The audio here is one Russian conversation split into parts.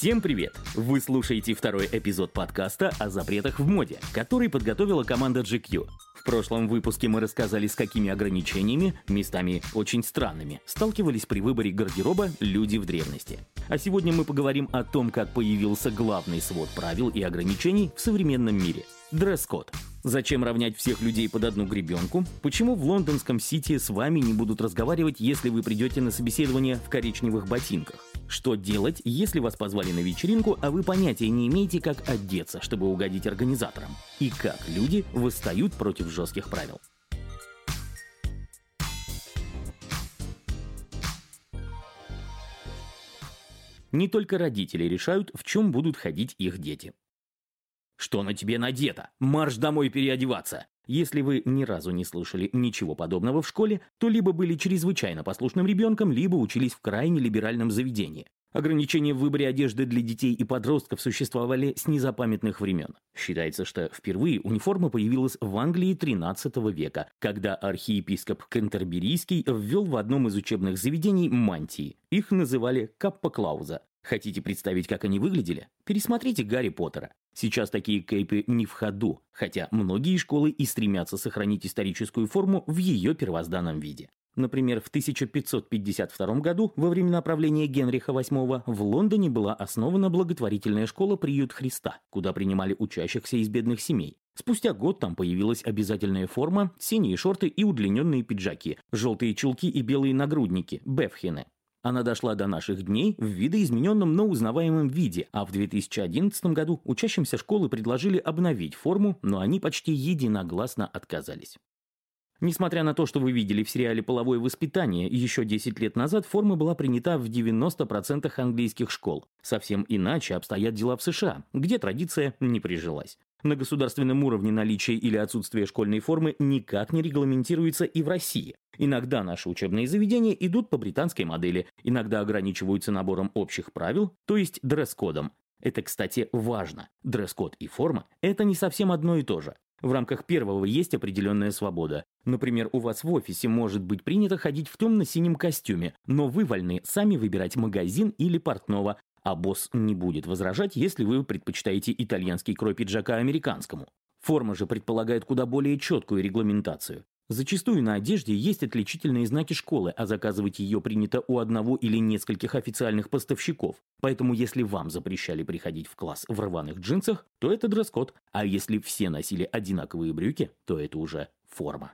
Всем привет! Вы слушаете второй эпизод подкаста о запретах в моде, который подготовила команда GQ. В прошлом выпуске мы рассказали, с какими ограничениями, местами очень странными, сталкивались при выборе гардероба люди в древности. А сегодня мы поговорим о том, как появился главный свод правил и ограничений в современном мире – дресс-код. Зачем равнять всех людей под одну гребенку? Почему в лондонском Сити с вами не будут разговаривать, если вы придете на собеседование в коричневых ботинках? Что делать, если вас позвали на вечеринку, а вы понятия не имеете, как одеться, чтобы угодить организаторам? И как люди восстают против жестких правил? Не только родители решают, в чем будут ходить их дети. Что на тебе надето? Марш домой переодеваться! Если вы ни разу не слышали ничего подобного в школе, то либо были чрезвычайно послушным ребенком, либо учились в крайне либеральном заведении. Ограничения в выборе одежды для детей и подростков существовали с незапамятных времен. Считается, что впервые униформа появилась в Англии XIII века, когда архиепископ Кентерберийский ввел в одном из учебных заведений мантии. Их называли каппа-клауза. Хотите представить, как они выглядели? Пересмотрите Гарри Поттера. Сейчас такие кейпы не в ходу, хотя многие школы и стремятся сохранить историческую форму в ее первозданном виде. Например, в 1552 году, во времена правления Генриха VIII, в Лондоне была основана благотворительная школа «Приют Христа», куда принимали учащихся из бедных семей. Спустя год там появилась обязательная форма, синие шорты и удлиненные пиджаки, желтые чулки и белые нагрудники – бефхены. Она дошла до наших дней в видоизмененном, но узнаваемом виде, а в 2011 году учащимся школы предложили обновить форму, но они почти единогласно отказались. Несмотря на то, что вы видели в сериале «Половое воспитание», еще 10 лет назад форма была принята в 90% английских школ. Совсем иначе обстоят дела в США, где традиция не прижилась. На государственном уровне наличие или отсутствие школьной формы никак не регламентируется и в России. Иногда наши учебные заведения идут по британской модели, иногда ограничиваются набором общих правил, то есть дресс-кодом. Это, кстати, важно. Дресс-код и форма – это не совсем одно и то же. В рамках первого есть определенная свобода. Например, у вас в офисе может быть принято ходить в темно-синем костюме, но вы вольны сами выбирать магазин или портного, а босс не будет возражать, если вы предпочитаете итальянский крой пиджака американскому. Форма же предполагает куда более четкую регламентацию. Зачастую на одежде есть отличительные знаки школы, а заказывать ее принято у одного или нескольких официальных поставщиков. Поэтому если вам запрещали приходить в класс в рваных джинсах, то это дресс-код, а если все носили одинаковые брюки, то это уже форма.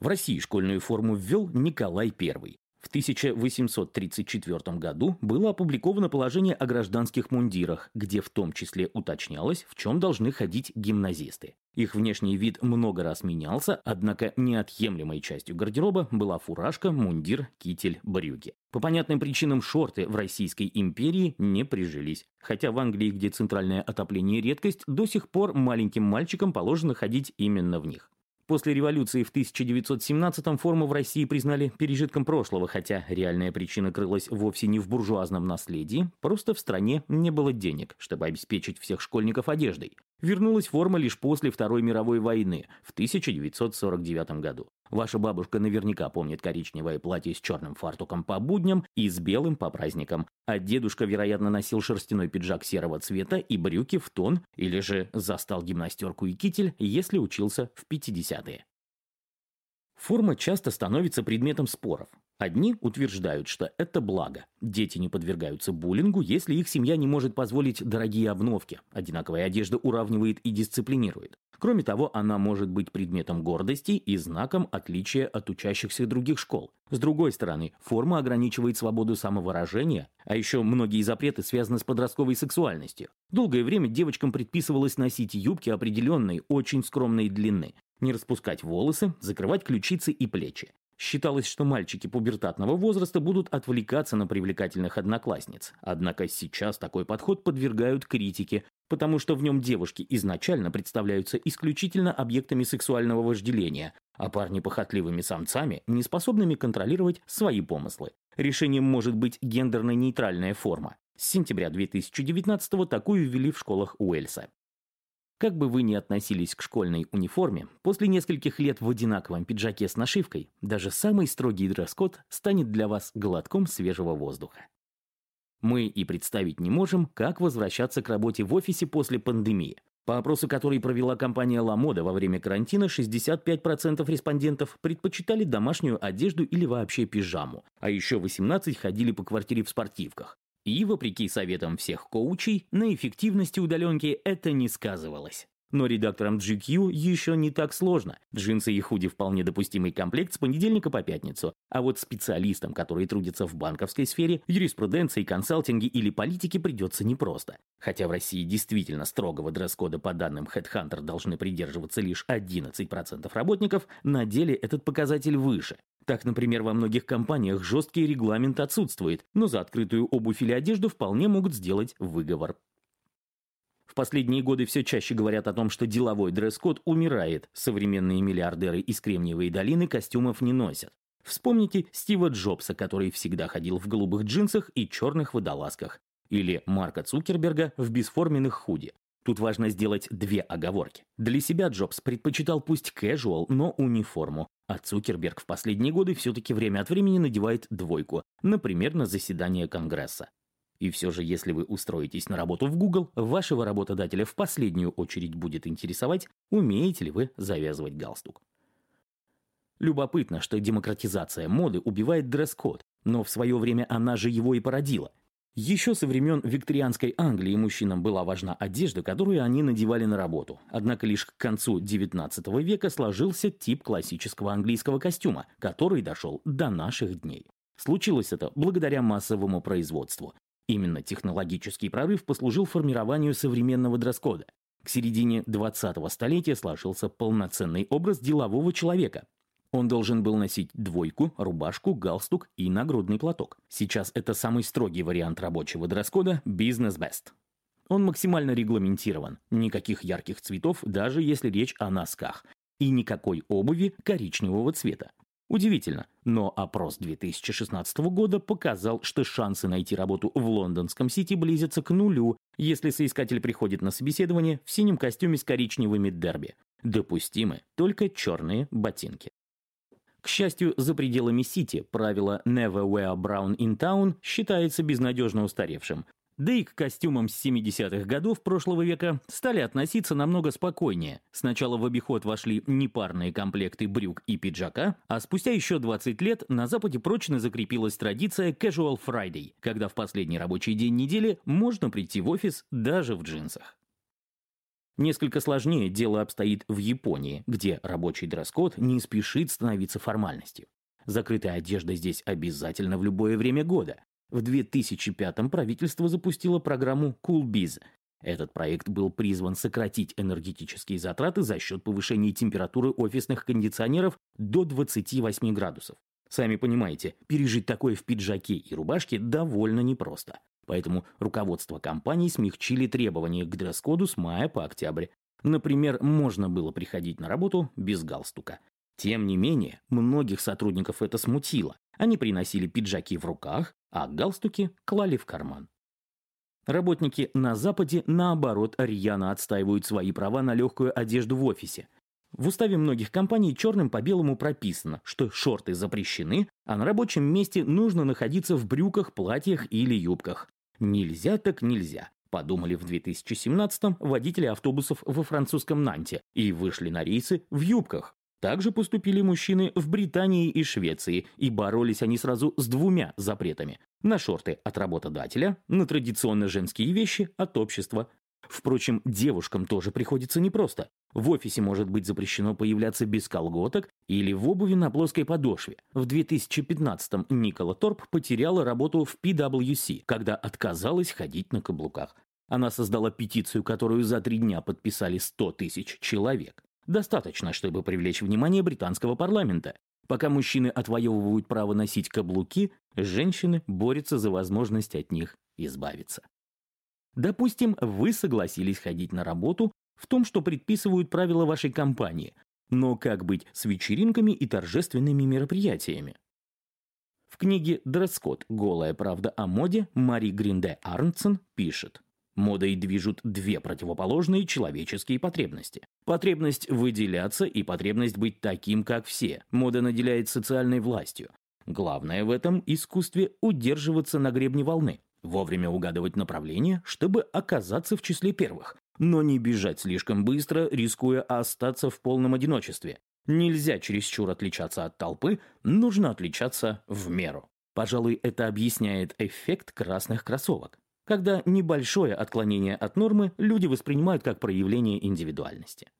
В России школьную форму ввел Николай I. В 1834 году было опубликовано положение о гражданских мундирах, где в том числе уточнялось, в чем должны ходить гимназисты. Их внешний вид много раз менялся, однако неотъемлемой частью гардероба была фуражка, мундир, китель, брюки. По понятным причинам шорты в Российской империи не прижились. Хотя в Англии, где центральное отопление редкость, до сих пор маленьким мальчикам положено ходить именно в них. После революции в 1917-м форму в России признали пережитком прошлого, хотя реальная причина крылась вовсе не в буржуазном наследии, просто в стране не было денег, чтобы обеспечить всех школьников одеждой. Вернулась форма лишь после Второй мировой войны в 1949 году. Ваша бабушка наверняка помнит коричневое платье с черным фартуком по будням и с белым по праздникам, а дедушка, вероятно, носил шерстяной пиджак серого цвета и брюки в тон, или же застал гимнастерку и китель, если учился в 50-е. Форма часто становится предметом споров. Одни утверждают, что это благо. Дети не подвергаются буллингу, если их семья не может позволить дорогие обновки. Одинаковая одежда уравнивает и дисциплинирует. Кроме того, она может быть предметом гордости и знаком отличия от учащихся других школ. С другой стороны, форма ограничивает свободу самовыражения, а еще многие запреты связаны с подростковой сексуальностью. Долгое время девочкам предписывалось носить юбки определенной, очень скромной длины, не распускать волосы, закрывать ключицы и плечи. Считалось, что мальчики пубертатного возраста будут отвлекаться на привлекательных одноклассниц. Однако сейчас такой подход подвергают критике, потому что в нем девушки изначально представляются исключительно объектами сексуального вожделения, а парни похотливыми самцами, не способными контролировать свои помыслы. Решением может быть гендерно-нейтральная форма. С сентября 2019 такую ввели в школах Уэльса. Как бы вы ни относились к школьной униформе, после нескольких лет в одинаковом пиджаке с нашивкой, даже самый строгий дресс-код станет для вас глотком свежего воздуха. Мы и представить не можем, как возвращаться к работе в офисе после пандемии. По опросу, который провела компания «Ламода» во время карантина, 65% респондентов предпочитали домашнюю одежду или вообще пижаму, а еще 18% ходили по квартире в спортивках. И, вопреки советам всех коучей, на эффективности удаленки это не сказывалось. Но редакторам GQ еще не так сложно. Джинсы и худи вполне допустимый комплект с понедельника по пятницу. А вот специалистам, которые трудятся в банковской сфере, юриспруденции, консалтинге или политике, придется непросто. Хотя в России действительно строгого дресс-кода по данным HeadHunter должны придерживаться лишь 11% работников, на деле этот показатель выше. Так, например, во многих компаниях жесткий регламент отсутствует, но за открытую обувь или одежду вполне могут сделать выговор. В последние годы все чаще говорят о том, что деловой дресс-код умирает. Современные миллиардеры из Кремниевой долины костюмов не носят. Вспомните Стива Джобса, который всегда ходил в голубых джинсах и черных водолазках. Или Марка Цукерберга в бесформенных худи. Тут важно сделать две оговорки. Для себя Джобс предпочитал пусть casual, но униформу. А Цукерберг в последние годы все-таки время от времени надевает двойку, например, на заседание Конгресса. И все же, если вы устроитесь на работу в Google, вашего работодателя в последнюю очередь будет интересовать, умеете ли вы завязывать галстук. Любопытно, что демократизация моды убивает дресс-код, но в свое время она же его и породила. Еще со времен викторианской Англии мужчинам была важна одежда, которую они надевали на работу. Однако лишь к концу XIX века сложился тип классического английского костюма, который дошел до наших дней. Случилось это благодаря массовому производству. Именно технологический прорыв послужил формированию современного дресс-кода. К середине 20-го столетия сложился полноценный образ делового человека. Он должен был носить двойку, рубашку, галстук и нагрудный платок. Сейчас это самый строгий вариант рабочего дресс-кода «Business Best». Он максимально регламентирован, никаких ярких цветов, даже если речь о носках, и никакой обуви коричневого цвета. Удивительно, но опрос 2016 года показал, что шансы найти работу в лондонском Сити близятся к нулю, если соискатель приходит на собеседование в синем костюме с коричневыми дерби. Допустимы только черные ботинки. К счастью, за пределами Сити правило «Never wear brown in town» считается безнадежно устаревшим, да и к костюмам с 70-х годов прошлого века стали относиться намного спокойнее. Сначала в обиход вошли непарные комплекты брюк и пиджака, а спустя еще 20 лет на Западе прочно закрепилась традиция Casual Friday, когда в последний рабочий день недели можно прийти в офис даже в джинсах. Несколько сложнее дело обстоит в Японии, где рабочий дресс-код не спешит становиться формальностью. Закрытая одежда здесь обязательно в любое время года, в 2005-м правительство запустило программу CoolBiz. Этот проект был призван сократить энергетические затраты за счет повышения температуры офисных кондиционеров до 28 градусов. Сами понимаете, пережить такое в пиджаке и рубашке довольно непросто. Поэтому руководство компании смягчили требования к дресс-коду с мая по октябрь. Например, можно было приходить на работу без галстука. Тем не менее, многих сотрудников это смутило. Они приносили пиджаки в руках, а галстуки клали в карман. Работники на Западе, наоборот, рьяно отстаивают свои права на легкую одежду в офисе. В уставе многих компаний черным по белому прописано, что шорты запрещены, а на рабочем месте нужно находиться в брюках, платьях или юбках. Нельзя так нельзя, подумали в 2017-м водители автобусов во французском Нанте и вышли на рейсы в юбках. Также поступили мужчины в Британии и Швеции, и боролись они сразу с двумя запретами. На шорты от работодателя, на традиционно женские вещи от общества. Впрочем, девушкам тоже приходится непросто. В офисе может быть запрещено появляться без колготок или в обуви на плоской подошве. В 2015-м Никола Торп потеряла работу в PwC, когда отказалась ходить на каблуках. Она создала петицию, которую за три дня подписали 100 тысяч человек. Достаточно, чтобы привлечь внимание британского парламента. Пока мужчины отвоевывают право носить каблуки, женщины борются за возможность от них избавиться. Допустим, вы согласились ходить на работу в том, что предписывают правила вашей компании, но как быть с вечеринками и торжественными мероприятиями? В книге «Дресс-код. Голая правда о моде» Мари Гринде Арнсон пишет – Модой движут две противоположные человеческие потребности. Потребность выделяться и потребность быть таким, как все. Мода наделяет социальной властью. Главное в этом искусстве удерживаться на гребне волны. Вовремя угадывать направление, чтобы оказаться в числе первых. Но не бежать слишком быстро, рискуя остаться в полном одиночестве. Нельзя чересчур отличаться от толпы, нужно отличаться в меру. Пожалуй, это объясняет эффект красных кроссовок. Когда небольшое отклонение от нормы люди воспринимают как проявление индивидуальности.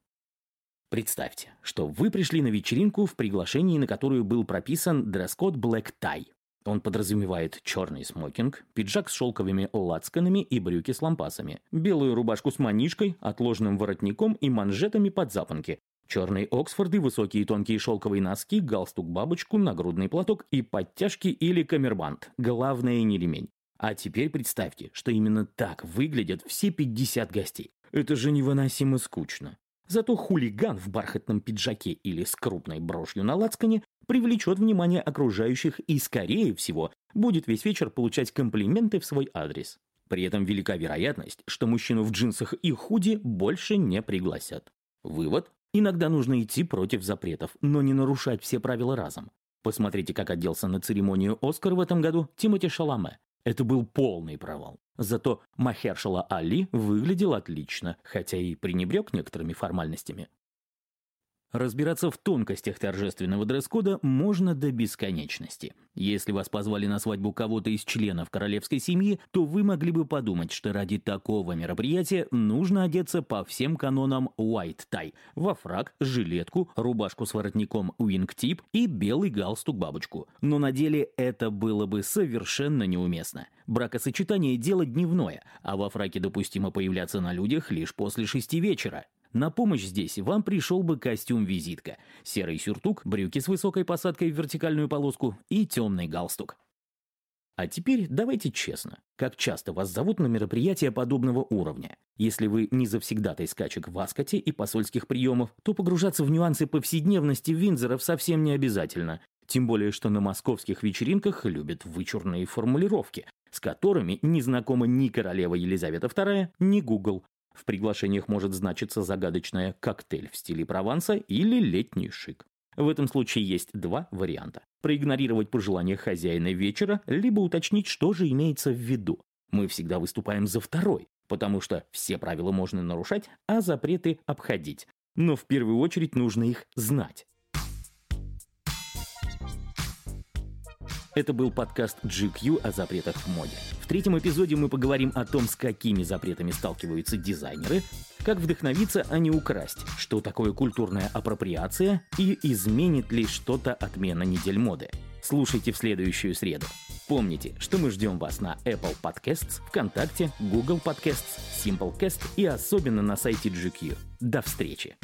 Представьте, что вы пришли на вечеринку в приглашении, на которую был прописан дресс-код Black Tie. Он подразумевает черный смокинг, пиджак с шелковыми лацканами и брюки с лампасами, белую рубашку с манишкой, отложенным воротником и манжетами под запонки, черные Оксфорды, высокие тонкие шелковые носки, галстук-бабочку, нагрудный платок и подтяжки или камербанд. Главное не ремень. А теперь представьте, что именно так выглядят все 50 гостей. Это же невыносимо скучно. Зато хулиган в бархатном пиджаке или с крупной брошью на лацкане привлечет внимание окружающих и, скорее всего, будет весь вечер получать комплименты в свой адрес. При этом велика вероятность, что мужчину в джинсах и худи больше не пригласят. Вывод. Иногда нужно идти против запретов, но не нарушать все правила разом. Посмотрите, как оделся на церемонию «Оскар» в этом году Тимоти Шаламе. Это был полный провал. Зато Махершала Али выглядел отлично, хотя и пренебрег некоторыми формальностями. Разбираться в тонкостях торжественного дресс-кода можно до бесконечности. Если вас позвали на свадьбу кого-то из членов королевской семьи, то вы могли бы подумать, что ради такого мероприятия нужно одеться по всем канонам white tie – во фрак, жилетку, рубашку с воротником wing-tip и белый галстук-бабочку. Но на деле это было бы совершенно неуместно. Бракосочетание – дело дневное, а во фраке допустимо появляться на людях лишь после шести вечера. На помощь здесь вам пришел бы костюм-визитка, серый сюртук, брюки с высокой посадкой в вертикальную полоску и темный галстук. А теперь давайте честно, как часто вас зовут на мероприятия подобного уровня? Если вы не завсегдатай скачек в Аскоте и посольских приемов, то погружаться в нюансы повседневности Винзоров совсем не обязательно. Тем более, что на московских вечеринках любят вычурные формулировки, с которыми не знакома ни королева Елизавета II, ни Google. В приглашениях может значиться загадочное «коктейль в стиле Прованса» или «летний шик». В этом случае есть два варианта. Проигнорировать пожелания хозяина вечера, либо уточнить, что же имеется в виду. Мы всегда выступаем за второй, потому что все правила можно нарушать, а запреты обходить. Но в первую очередь нужно их знать. Это был подкаст GQ о запретах в моде. В третьем эпизоде мы поговорим о том, с какими запретами сталкиваются дизайнеры, как вдохновиться, а не украсть, что такое культурная апроприация и изменит ли что-то отмена недель моды. Слушайте в следующую среду. Помните, что мы ждем вас на Apple Podcasts, ВКонтакте, Google Podcasts, Simplecast и особенно на сайте GQ. До встречи!